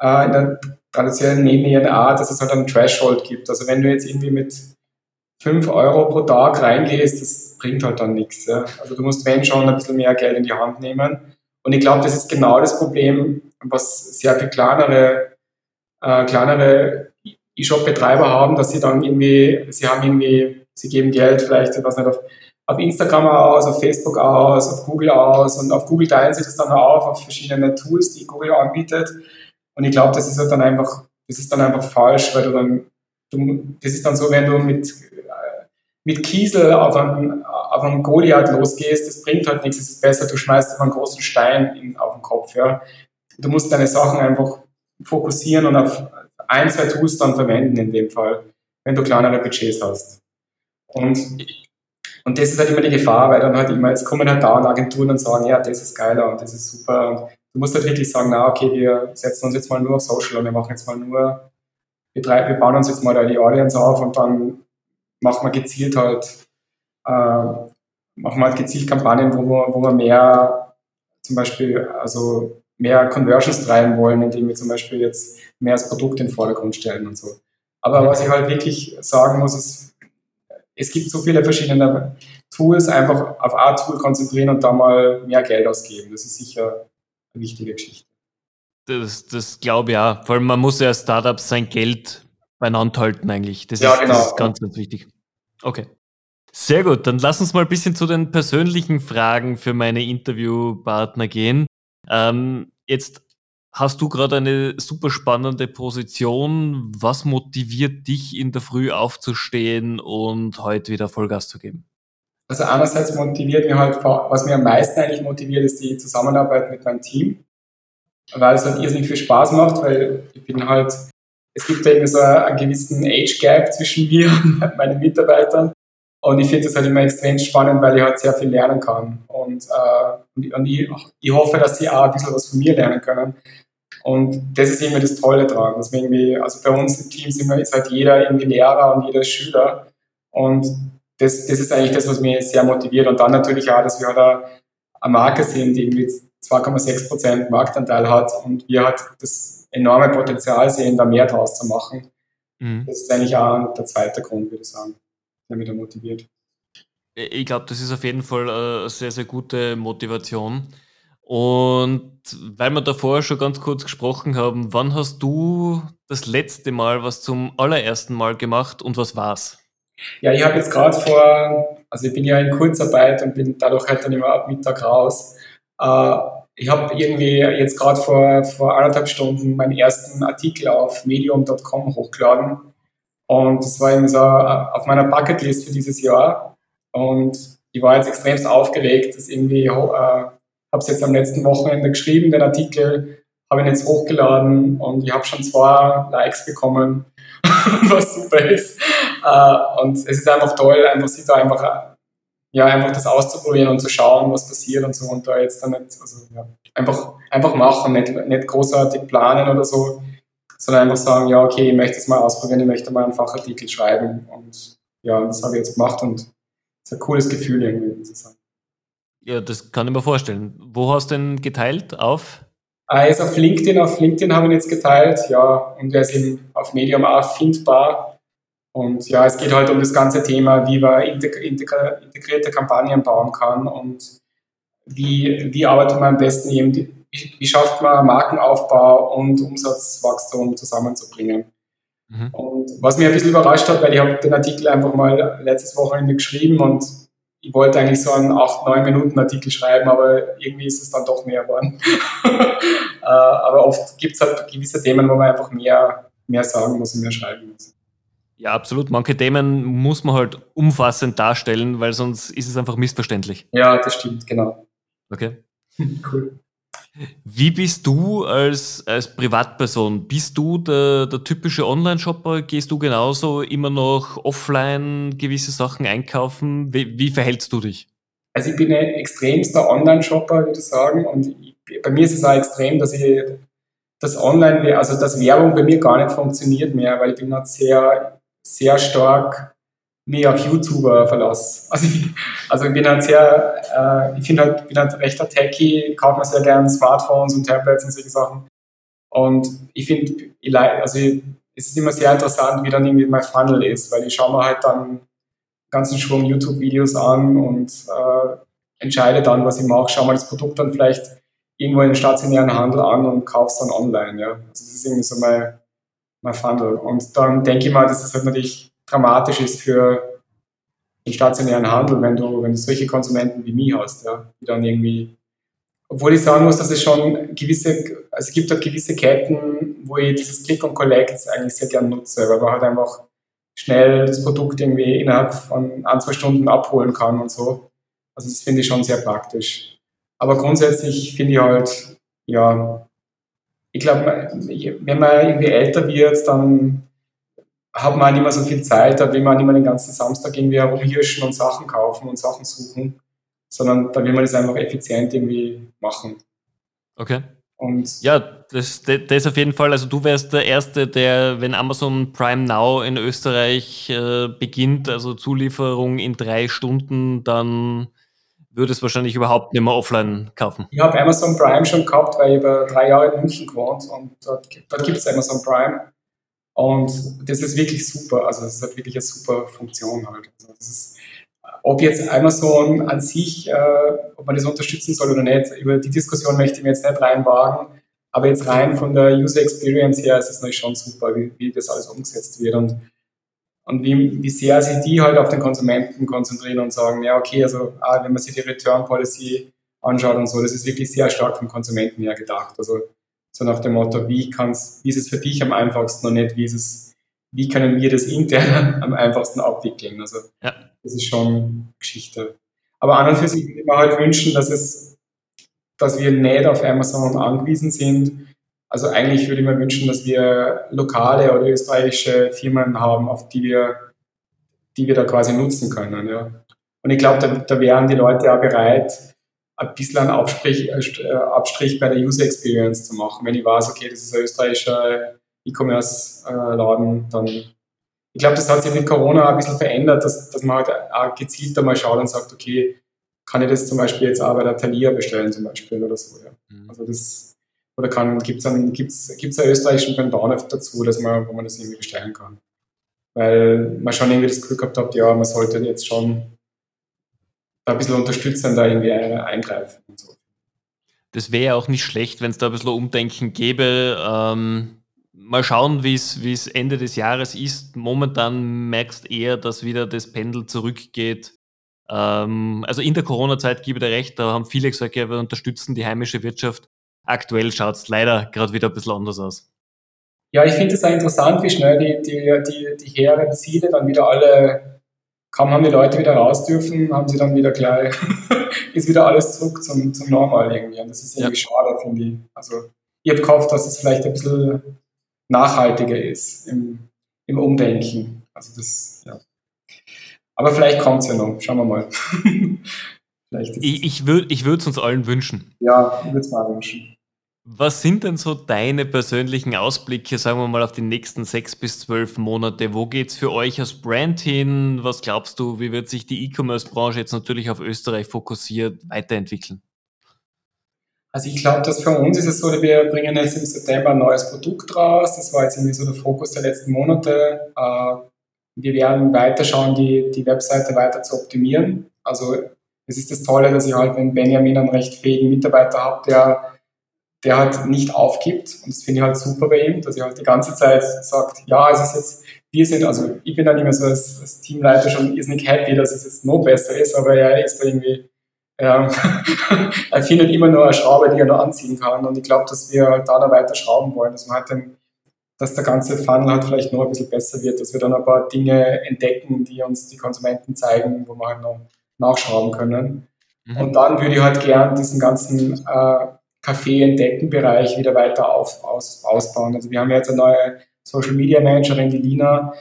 äh, in der traditionellen Nebennieren-Art, dass es halt einen Threshold gibt. Also wenn du jetzt irgendwie mit 5 Euro pro Tag reingehst, das bringt halt dann nichts. Ja. Also du musst, wenn schon, ein bisschen mehr Geld in die Hand nehmen. Und ich glaube, das ist genau das Problem, was sehr viel kleinere, äh, kleinere E-Shop-Betreiber haben, dass sie dann irgendwie, sie haben irgendwie, sie geben Geld vielleicht, ich weiß nicht, auf, auf Instagram aus, auf Facebook aus, auf Google aus und auf Google teilen sie das dann auf, auf verschiedene Tools, die Google anbietet. Und ich glaube, das ist halt dann einfach, das ist dann einfach falsch, weil du dann, du, das ist dann so, wenn du mit, äh, mit Kiesel auf einen, auf einen Goliath losgehst, das bringt halt nichts, es ist besser, du schmeißt einen großen Stein in, auf den Kopf, ja. Du musst deine Sachen einfach fokussieren und auf ein, zwei Tools dann verwenden in dem Fall, wenn du kleinere Budgets hast. Und, und das ist halt immer die Gefahr, weil dann halt immer, es kommen halt da Agenturen und sagen, ja, das ist geiler und das ist super und du musst halt wirklich sagen, na okay, wir setzen uns jetzt mal nur auf Social und wir machen jetzt mal nur, wir, drei, wir bauen uns jetzt mal da die Audience auf und dann machen wir gezielt halt, äh, machen wir halt gezielt Kampagnen, wo wir, wo wir mehr zum Beispiel, also mehr Conversions treiben wollen, indem wir zum Beispiel jetzt mehr das Produkt in den Vordergrund stellen und so. Aber was ich halt wirklich sagen muss, ist, es gibt so viele verschiedene Tools, einfach auf ein Tool konzentrieren und da mal mehr Geld ausgeben. Das ist sicher eine wichtige Geschichte. Das, das glaube ich auch. Vor allem, man muss ja als Startup sein Geld beieinander halten eigentlich. Das, ja, ist, genau. das ist ganz, ganz wichtig. Okay. Sehr gut, dann lass uns mal ein bisschen zu den persönlichen Fragen für meine Interviewpartner gehen. Ähm, jetzt hast du gerade eine super spannende Position. Was motiviert dich in der Früh aufzustehen und heute wieder Vollgas zu geben? Also einerseits motiviert mich halt, was mir am meisten eigentlich motiviert, ist die Zusammenarbeit mit meinem Team, weil es halt irrsinnig viel Spaß macht, weil ich bin halt, es gibt ja irgendwie so einen gewissen Age Gap zwischen mir <laughs> und meinen Mitarbeitern und ich finde das halt immer extrem spannend, weil ich halt sehr viel lernen kann und, äh, und ich, ich hoffe, dass sie auch ein bisschen was von mir lernen können. Und das ist irgendwie das Tolle daran, dass irgendwie, also bei uns im Team sind wir, ist halt jeder irgendwie Lehrer und jeder Schüler und das, das ist eigentlich das, was mich sehr motiviert. Und dann natürlich auch, dass wir halt eine Marke sind, die irgendwie 2,6% Marktanteil hat und wir halt das enorme Potenzial sehen, da mehr draus zu machen. Mhm. Das ist eigentlich auch der zweite Grund, würde ich sagen, der mich da motiviert. Ich glaube, das ist auf jeden Fall eine sehr, sehr gute Motivation. Und weil wir davor schon ganz kurz gesprochen haben, wann hast du das letzte Mal was zum allerersten Mal gemacht und was war's? Ja, ich habe jetzt gerade vor, also ich bin ja in Kurzarbeit und bin dadurch halt dann immer ab Mittag raus. Äh, ich habe irgendwie jetzt gerade vor, vor anderthalb Stunden meinen ersten Artikel auf medium.com hochgeladen. Und das war irgendwie so äh, auf meiner Bucketlist für dieses Jahr. Und ich war jetzt extremst aufgeregt, dass irgendwie, äh, habe es jetzt am letzten Wochenende geschrieben, den Artikel, habe ihn jetzt hochgeladen und ich habe schon zwei Likes bekommen, <laughs> was super ist. Äh, und es ist einfach toll, einfach sich da einfach, ja, einfach das auszuprobieren und zu schauen, was passiert und so. Und da jetzt dann nicht, also ja, einfach, einfach machen, nicht, nicht großartig planen oder so, sondern einfach sagen, ja, okay, ich möchte es mal ausprobieren, ich möchte mal einen Fachartikel schreiben. Und ja, das habe ich jetzt gemacht und es ist ein cooles Gefühl irgendwie, muss ich sagen. Ja, das kann ich mir vorstellen. Wo hast du denn geteilt? Auf? Er ist auf LinkedIn, auf LinkedIn habe ich ihn jetzt geteilt, ja, und er ist eben auf Medium auch findbar. Und ja, es geht halt um das ganze Thema, wie man integrierte Kampagnen bauen kann und wie, wie arbeitet man am besten eben, wie, wie schafft man Markenaufbau und Umsatzwachstum zusammenzubringen. Mhm. Und was mich ein bisschen überrascht hat, weil ich habe den Artikel einfach mal letztes Wochenende geschrieben und ich wollte eigentlich so einen 8-9 Minuten Artikel schreiben, aber irgendwie ist es dann doch mehr geworden. <laughs> Äh, aber oft gibt es halt gewisse Themen, wo man einfach mehr, mehr sagen muss und mehr schreiben muss. Ja, absolut. Manche Themen muss man halt umfassend darstellen, weil sonst ist es einfach missverständlich. Ja, das stimmt, genau. Okay. <laughs> cool. Wie bist du als, als Privatperson? Bist du der, der typische Online-Shopper? Gehst du genauso immer noch offline gewisse Sachen einkaufen? Wie, wie verhältst du dich? Also ich bin ein extremster Online-Shopper, würde ich sagen. Und ich, bei mir ist es auch extrem, dass ich das Online, also dass Werbung bei mir gar nicht funktioniert mehr, weil ich bin halt sehr, sehr stark mich auf YouTuber verlasse. <laughs> Also ich, also ich bin halt sehr, äh, ich finde halt, bin halt rechter Techie, kaufe mir sehr gerne Smartphones und Tablets und solche Sachen. Und ich finde, also es ist immer sehr interessant, wie dann irgendwie mein Funnel ist, weil ich schaue mir halt dann ganzen Schwung YouTube-Videos an und äh, entscheide dann, was ich mache, schaue mal das Produkt dann vielleicht irgendwo in den stationären Handel an und kaufe es dann online. Ja. Also das ist irgendwie so mein, mein Funnel. Und dann denke ich mal, dass es halt natürlich dramatisch ist für den stationären Handel, wenn du, wenn du solche Konsumenten wie mich hast, ja, die dann irgendwie, obwohl ich sagen muss, dass es schon gewisse, also es gibt halt gewisse Ketten, wo ich dieses Click und Collect eigentlich sehr gern nutze, weil man halt einfach schnell das Produkt irgendwie innerhalb von ein, zwei Stunden abholen kann und so. Also das finde ich schon sehr praktisch. Aber grundsätzlich finde ich halt, ja, ich glaube, wenn man irgendwie älter wird, dann hat man auch nicht mehr so viel Zeit, da will man nicht mehr den ganzen Samstag irgendwie herumhirschen und Sachen kaufen und Sachen suchen, sondern da will man das einfach effizient irgendwie machen. Okay. Und ja, das, das auf jeden Fall. Also du wärst der Erste, der, wenn Amazon Prime Now in Österreich äh, beginnt, also Zulieferung in drei Stunden, dann würde es wahrscheinlich überhaupt nicht mehr offline kaufen. Ich habe Amazon Prime schon gehabt, weil ich über drei Jahre in München gewohnt und dort, dort gibt es Amazon Prime. Und das ist wirklich super. Also ist halt wirklich eine super Funktion halt. Also ist, ob jetzt Amazon an sich, äh, ob man das unterstützen soll oder nicht, über die Diskussion möchte ich mir jetzt nicht reinwagen. Aber jetzt rein von der User Experience her ist es natürlich schon super, wie, wie das alles umgesetzt wird und, und wie, wie sehr sich die halt auf den Konsumenten konzentrieren und sagen, ja, okay, also ah, wenn man sich die Return Policy anschaut und so, das ist wirklich sehr stark vom Konsumenten her gedacht. Also so nach dem Motto, wie, kann's, wie ist es für dich am einfachsten und nicht, wie, ist es, wie können wir das intern <laughs> am einfachsten abwickeln. Also ja. das ist schon Geschichte. Aber an und für sich würde ich mir halt wünschen, dass es, dass wir nicht auf Amazon angewiesen sind. Also eigentlich würde ich mir wünschen, dass wir lokale oder österreichische Firmen haben, auf die wir, die wir da quasi nutzen können. Ja. Und ich glaube, da, da wären die Leute auch bereit, ein bisschen einen Abstrich, äh, Abstrich bei der User Experience zu machen. Wenn ich weiß, okay, das ist ein österreichischer E-Commerce-Laden, dann ich glaube, das hat sich mit Corona ein bisschen verändert, dass, dass man halt auch gezielter mal schaut und sagt, okay, kann ich das zum Beispiel jetzt auch bei der Thalia bestellen zum Beispiel oder so. Ja. Mhm. Also das, oder gibt es einen, gibt's, gibt's einen österreichischen Pendant dazu, dass man, wo man das irgendwie bestellen kann. Weil man schon irgendwie das Glück gehabt hat, ja, man sollte jetzt schon da ein bisschen unterstützender irgendwie eingreifen und so. Das wäre auch nicht schlecht, wenn es da ein bisschen Umdenken gäbe. Ähm, mal schauen, wie es Ende des Jahres ist. Momentan merkst eher, dass wieder das Pendel zurückgeht. Ähm, also in der Corona-Zeit gebe ich dir recht, da haben viele gesagt, ja, wir unterstützen die heimische Wirtschaft. Aktuell schaut es leider gerade wieder ein bisschen anders aus. Ja, ich finde es auch interessant, wie schnell die, die, die, die hehren Ziele dann wieder alle kaum haben die Leute wieder raus dürfen, haben sie dann wieder gleich, <laughs> ist wieder alles zurück zum, zum Normal irgendwie. Und das ist irgendwie ja. schade, finde ich. Also ich habe gehofft, dass es vielleicht ein bisschen nachhaltiger ist im, im Umdenken. Also das, ja. Aber vielleicht kommt es ja noch. Schauen wir mal. ich ich würde ich es uns allen wünschen. Ja, ich würde es mal wünschen. Was sind denn so deine persönlichen Ausblicke, sagen wir mal, auf die nächsten sechs bis zwölf Monate? Wo geht es für euch als Brand hin? Was glaubst du, wie wird sich die E-Commerce-Branche jetzt natürlich auf Österreich fokussiert weiterentwickeln? Also ich glaube, dass für uns ist es so, wir bringen jetzt im September ein neues Produkt raus. Das war jetzt irgendwie so der Fokus der letzten Monate. Äh, wir werden weiterschauen, die, die Webseite weiter zu optimieren. Also es ist das Tolle, dass ich halt mit Benjamin einen recht fähigen Mitarbeiter habe, der der halt nicht aufgibt. Und das finde ich halt super bei ihm, dass er halt die ganze Zeit sagt, ja, es ist jetzt wir sind, also ich bin dann immer so als, als Teamleiter schon irrsinnig happy, dass es jetzt noch besser ist, aber er ist da irgendwie, ähm, <laughs> er findet immer nur eine Schraube, die er noch anziehen kann und ich glaube, dass wir halt da noch weiter schrauben wollen, dass man halt den, dass der ganze Funnel halt vielleicht noch ein bisschen besser wird, dass wir dann ein paar Dinge entdecken, die uns die Konsumenten zeigen, wo wir halt noch nachschrauben können. Mhm. Und dann würde ich halt gern diesen ganzen äh, Kaffee-Entdecken-Bereich wieder weiter auf, aus, ausbauen. Also wir haben jetzt eine neue Social Media Managerin, die Lina,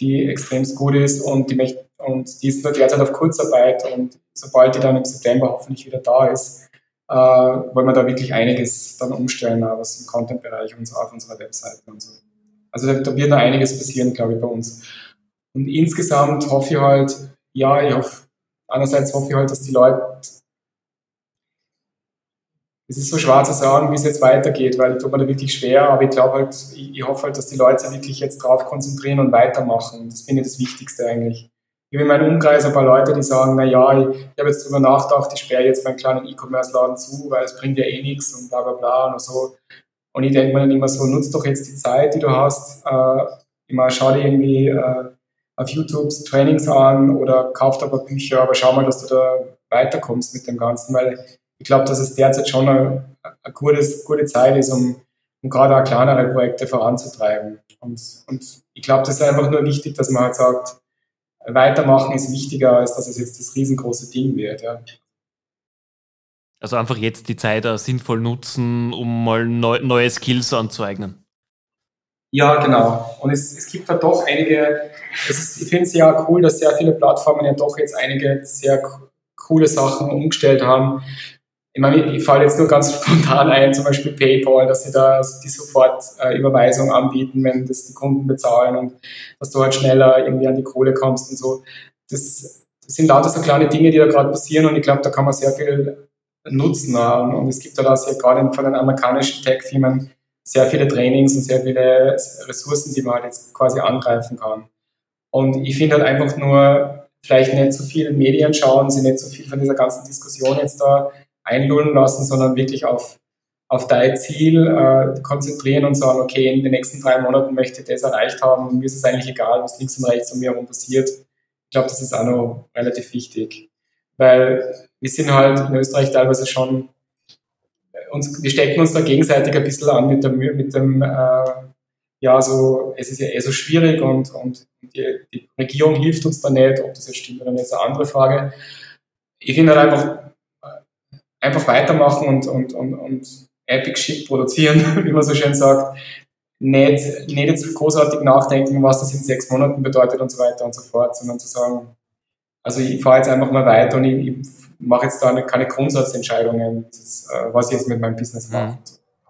die extrem gut ist und die, und die ist nur derzeit auf Kurzarbeit und sobald die dann im September hoffentlich wieder da ist, äh, wollen wir da wirklich einiges dann umstellen, was im Content-Bereich und so auf unserer Webseite und so. Also da wird noch einiges passieren, glaube ich, bei uns. Und insgesamt hoffe ich halt, ja, ich hoffe, einerseits hoffe ich halt, dass die Leute es ist so schwer zu sagen, wie es jetzt weitergeht, weil ich tue mir da wirklich schwer, aber ich glaube halt, ich, ich, hoffe halt, dass die Leute sich wirklich jetzt drauf konzentrieren und weitermachen. Das finde ich das Wichtigste eigentlich. Ich habe in meinem Umkreis ein paar Leute, die sagen, na ja, ich, ich habe jetzt darüber nachgedacht, ich sperre jetzt meinen kleinen E-Commerce-Laden zu, weil es bringt ja eh nichts und bla bla bla und so. Und ich denke mir dann immer so, nutzt doch jetzt die Zeit, die du hast, äh, immer schau dir irgendwie äh, auf YouTube Trainings an oder kauf ein paar Bücher, aber schau mal, dass du da weiterkommst mit dem Ganzen, weil ich glaube, dass es derzeit schon eine, eine gutes, gute Zeit ist, um, um gerade auch kleinere Projekte voranzutreiben. Und, und ich glaube, das ist einfach nur wichtig, dass man halt sagt, weitermachen ist wichtiger, als dass es jetzt das riesengroße Ding wird. Ja. Also einfach jetzt die Zeit sinnvoll nutzen, um mal neu, neue Skills anzueignen. Ja, genau. Und es, es gibt da doch einige, ist, ich finde es ja cool, dass sehr viele Plattformen ja doch jetzt einige sehr coole Sachen umgestellt haben ich meine, ich falle jetzt nur ganz <laughs> spontan ein, zum Beispiel PayPal, dass sie da die Sofortüberweisung äh, anbieten, wenn das die Kunden bezahlen und dass du halt schneller irgendwie an die Kohle kommst und so. Das, das sind lauter so kleine Dinge, die da gerade passieren und ich glaube, da kann man sehr viel nutzen. Und, und es gibt da sehr gerade von den amerikanischen Tech-Firmen sehr viele Trainings und sehr viele Ressourcen, die man halt jetzt quasi angreifen kann. Und ich finde halt einfach nur, vielleicht nicht so viel Medien schauen, sie nicht so viel von dieser ganzen Diskussion jetzt da einlullen lassen, sondern wirklich auf, auf dein Ziel äh, konzentrieren und sagen, okay, in den nächsten drei Monaten möchte ich das erreicht haben mir ist es eigentlich egal, was links und rechts von mir herum passiert. Ich glaube, das ist auch noch relativ wichtig, weil wir sind halt in Österreich teilweise schon, uns, wir stecken uns da gegenseitig ein bisschen an mit, der, mit dem, äh, ja, so, es ist ja eh so schwierig und, und die, die Regierung hilft uns da nicht, ob das jetzt stimmt oder nicht, ist eine andere Frage. Ich finde halt einfach, einfach weitermachen und, und, und, und Epic Shit produzieren, <laughs> wie man so schön sagt. Nicht, nicht jetzt großartig nachdenken, was das in sechs Monaten bedeutet und so weiter und so fort, sondern zu sagen, also ich fahre jetzt einfach mal weiter und ich, ich mache jetzt da keine Grundsatzentscheidungen, das, äh, was ich jetzt mit meinem Business mache. Mhm.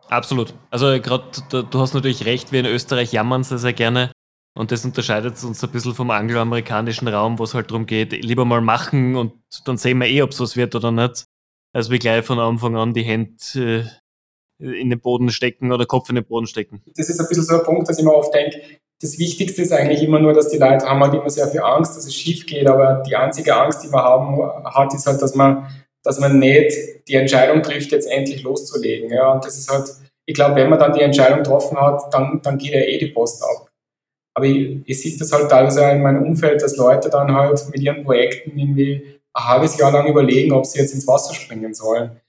Absolut. Also gerade du hast natürlich recht, wir in Österreich jammern sehr, sehr gerne. Und das unterscheidet uns ein bisschen vom angloamerikanischen Raum, wo es halt darum geht, lieber mal machen und dann sehen wir eh, ob es was wird oder nicht. Also wir gleich von Anfang an die Hände äh, in den Boden stecken oder Kopf in den Boden stecken. Das ist ein bisschen so ein Punkt, dass ich mir oft denke, das Wichtigste ist eigentlich immer nur, dass die Leute haben halt immer sehr viel Angst, dass es schief geht, aber die einzige Angst, die man haben hat, ist halt, dass man, dass man nicht die Entscheidung trifft, jetzt endlich loszulegen. Ja, und das ist halt, ich glaube, wenn man dann die Entscheidung getroffen hat, dann, dann geht ja eh die Post ab. Aber ich, ich sehe das halt teilweise in meinem Umfeld, dass Leute dann halt mit ihren Projekten irgendwie ein halbes Jahr lang überlegen, ob sie jetzt ins Wasser springen sollen.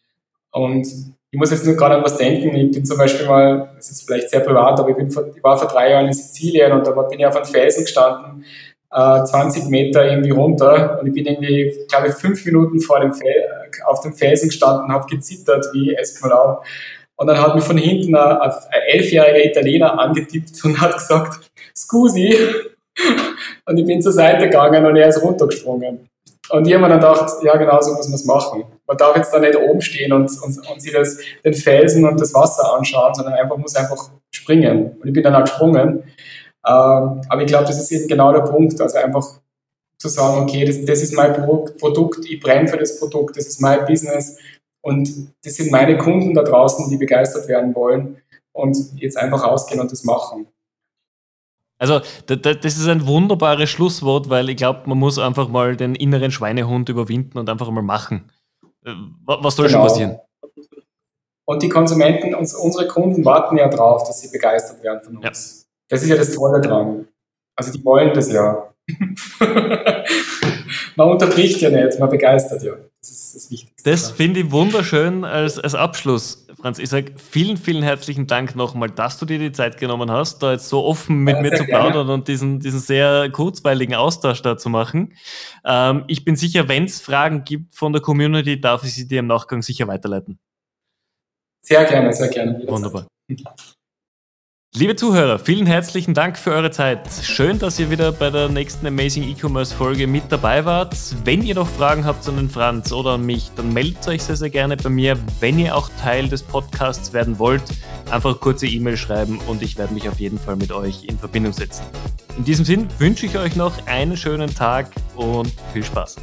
Und ich muss jetzt nur gerade an was denken. Ich bin zum Beispiel mal, das ist vielleicht sehr privat, aber ich, bin ich war vor drei Jahren in Sizilien und da bin ich auf einem Felsen gestanden, äh, 20 Meter irgendwie runter und ich bin irgendwie, glaube ich, fünf Minuten vor dem Fel auf dem Felsen gestanden, habe gezittert wie Esmolau. Und dann hat mich von hinten ein, ein elfjähriger Italiener angetippt und hat gesagt, Scusi. Und ich bin zur Seite gegangen und er ist runtergesprungen. Und ich habe mir dann gedacht, ja, genau so muss man es machen. Man darf jetzt da nicht oben stehen und, und, und sich das, den Felsen und das Wasser anschauen, sondern einfach muss einfach springen. Und ich bin dann auch gesprungen. Ähm, aber ich glaube, das ist eben genau der Punkt. Also einfach zu sagen, okay, das, das ist mein Produkt, ich brenne für das Produkt, das ist mein Business und das sind meine Kunden da draußen, die begeistert werden wollen und jetzt einfach rausgehen und das machen. Also, das ist ein wunderbares Schlusswort, weil ich glaube, man muss einfach mal den inneren Schweinehund überwinden und einfach mal machen. Äh, was soll genau. schon passieren? Und die Konsumenten, unsere Kunden warten ja drauf, dass sie begeistert werden von uns. Ja. Das ist ja das Tolle dran. Also die wollen das ja. <laughs> man unterbricht ja nicht, man begeistert ja. Das ist das Wichtigste. Das finde ich wunderschön als, als Abschluss, Franz. Ich sage vielen, vielen herzlichen Dank nochmal, dass du dir die Zeit genommen hast, da jetzt so offen mit ja, mir zu plaudern gerne. und diesen, diesen sehr kurzweiligen Austausch da zu machen. Ähm, ich bin sicher, wenn es Fragen gibt von der Community, darf ich sie dir im Nachgang sicher weiterleiten. Sehr gerne, sehr gerne. Wunderbar. Liebe Zuhörer, vielen herzlichen Dank für eure Zeit. Schön, dass ihr wieder bei der nächsten Amazing E-Commerce Folge mit dabei wart. Wenn ihr noch Fragen habt an den Franz oder an mich, dann meldet euch sehr, sehr gerne bei mir. Wenn ihr auch Teil des Podcasts werden wollt, einfach kurze E-Mail schreiben und ich werde mich auf jeden Fall mit euch in Verbindung setzen. In diesem Sinn wünsche ich euch noch einen schönen Tag und viel Spaß.